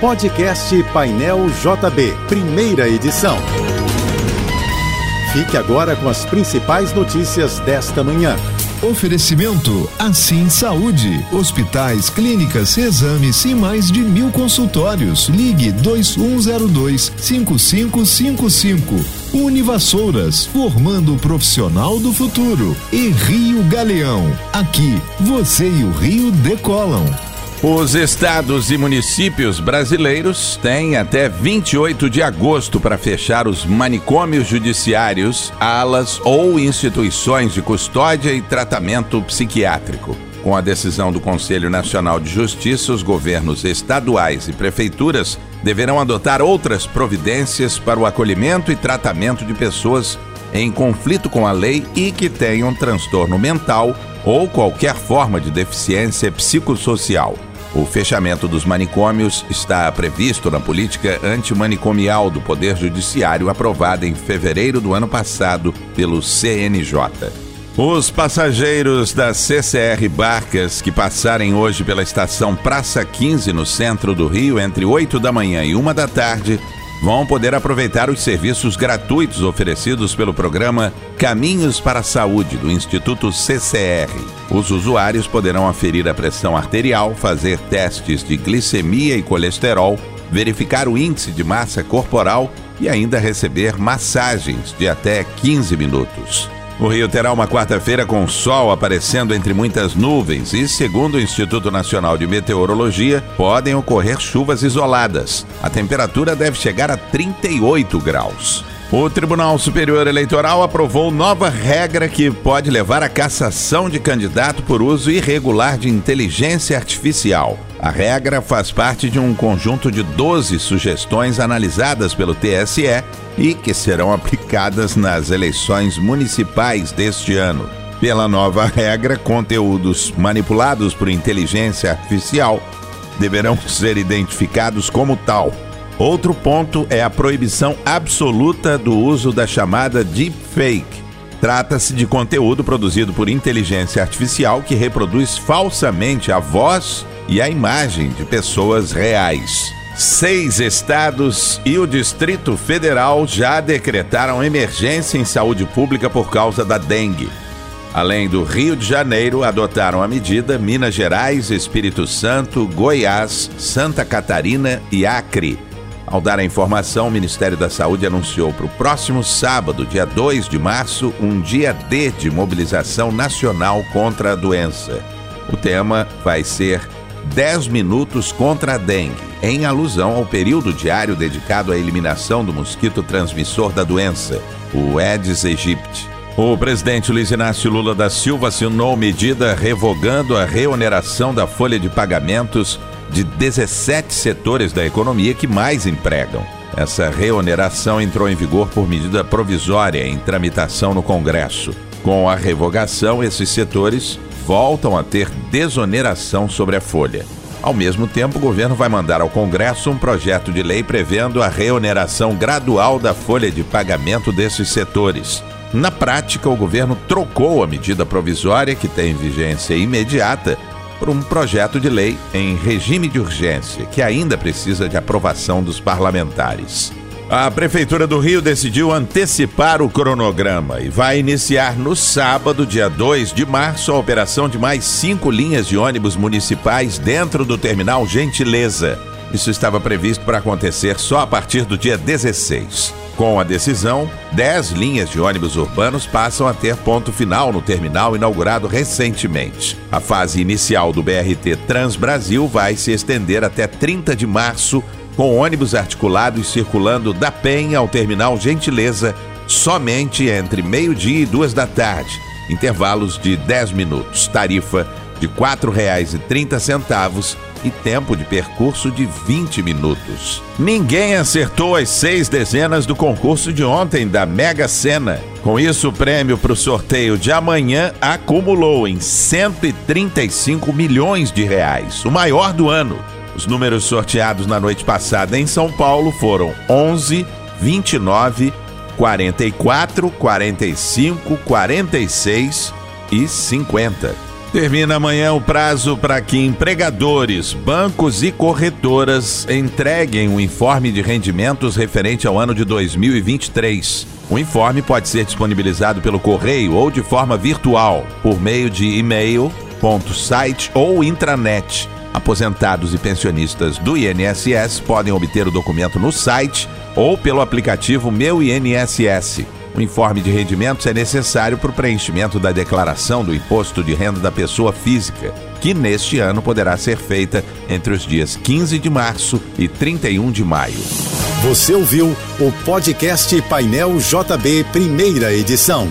Podcast Painel JB, primeira edição. Fique agora com as principais notícias desta manhã. Oferecimento Assim Saúde. Hospitais, clínicas, exames e mais de mil consultórios. Ligue 2102 5555. Univassouras, formando o profissional do futuro. E Rio Galeão. Aqui, você e o Rio decolam. Os estados e municípios brasileiros têm até 28 de agosto para fechar os manicômios judiciários, alas ou instituições de custódia e tratamento psiquiátrico. Com a decisão do Conselho Nacional de Justiça, os governos estaduais e prefeituras deverão adotar outras providências para o acolhimento e tratamento de pessoas em conflito com a lei e que tenham transtorno mental ou qualquer forma de deficiência psicossocial. O fechamento dos manicômios está previsto na política antimanicomial do Poder Judiciário aprovada em fevereiro do ano passado pelo CNJ. Os passageiros da CCR Barcas que passarem hoje pela estação Praça 15 no centro do Rio entre 8 da manhã e 1 da tarde vão poder aproveitar os serviços gratuitos oferecidos pelo programa Caminhos para a Saúde do Instituto CCR. Os usuários poderão aferir a pressão arterial, fazer testes de glicemia e colesterol, verificar o índice de massa corporal e ainda receber massagens de até 15 minutos. O Rio terá uma quarta-feira com sol aparecendo entre muitas nuvens e, segundo o Instituto Nacional de Meteorologia, podem ocorrer chuvas isoladas. A temperatura deve chegar a 38 graus. O Tribunal Superior Eleitoral aprovou nova regra que pode levar à cassação de candidato por uso irregular de inteligência artificial. A regra faz parte de um conjunto de 12 sugestões analisadas pelo TSE e que serão aplicadas nas eleições municipais deste ano. Pela nova regra, conteúdos manipulados por inteligência artificial deverão ser identificados como tal Outro ponto é a proibição absoluta do uso da chamada deepfake. Trata-se de conteúdo produzido por inteligência artificial que reproduz falsamente a voz e a imagem de pessoas reais. Seis estados e o Distrito Federal já decretaram emergência em saúde pública por causa da dengue. Além do Rio de Janeiro, adotaram a medida Minas Gerais, Espírito Santo, Goiás, Santa Catarina e Acre. Ao dar a informação, o Ministério da Saúde anunciou para o próximo sábado, dia 2 de março, um dia D de mobilização nacional contra a doença. O tema vai ser 10 minutos contra a dengue, em alusão ao período diário dedicado à eliminação do mosquito transmissor da doença, o Aedes aegypti. O presidente Luiz Inácio Lula da Silva assinou medida revogando a reoneração da folha de pagamentos de 17 setores da economia que mais empregam. Essa reoneração entrou em vigor por medida provisória em tramitação no Congresso. Com a revogação, esses setores voltam a ter desoneração sobre a folha. Ao mesmo tempo, o governo vai mandar ao Congresso um projeto de lei prevendo a reoneração gradual da folha de pagamento desses setores. Na prática, o governo trocou a medida provisória, que tem vigência imediata, por um projeto de lei em regime de urgência, que ainda precisa de aprovação dos parlamentares. A Prefeitura do Rio decidiu antecipar o cronograma e vai iniciar no sábado, dia 2 de março, a operação de mais cinco linhas de ônibus municipais dentro do terminal Gentileza. Isso estava previsto para acontecer só a partir do dia 16. Com a decisão, 10 linhas de ônibus urbanos passam a ter ponto final no terminal inaugurado recentemente. A fase inicial do BRT Transbrasil vai se estender até 30 de março, com ônibus articulados circulando da Penha ao terminal Gentileza somente entre meio-dia e duas da tarde, intervalos de 10 minutos. Tarifa de R$ 4,30 e tempo de percurso de 20 minutos. Ninguém acertou as seis dezenas do concurso de ontem da Mega Sena. Com isso, o prêmio para o sorteio de amanhã acumulou em 135 milhões de reais, o maior do ano. Os números sorteados na noite passada em São Paulo foram 11, 29, 44, 45, 46 e 50. Termina amanhã o prazo para que empregadores, bancos e corretoras entreguem o um informe de rendimentos referente ao ano de 2023. O informe pode ser disponibilizado pelo correio ou de forma virtual, por meio de e-mail, ponto, site ou intranet. Aposentados e pensionistas do INSS podem obter o documento no site ou pelo aplicativo Meu INSS. O informe de rendimentos é necessário para o preenchimento da declaração do imposto de renda da pessoa física, que neste ano poderá ser feita entre os dias 15 de março e 31 de maio. Você ouviu o podcast Painel JB, primeira edição.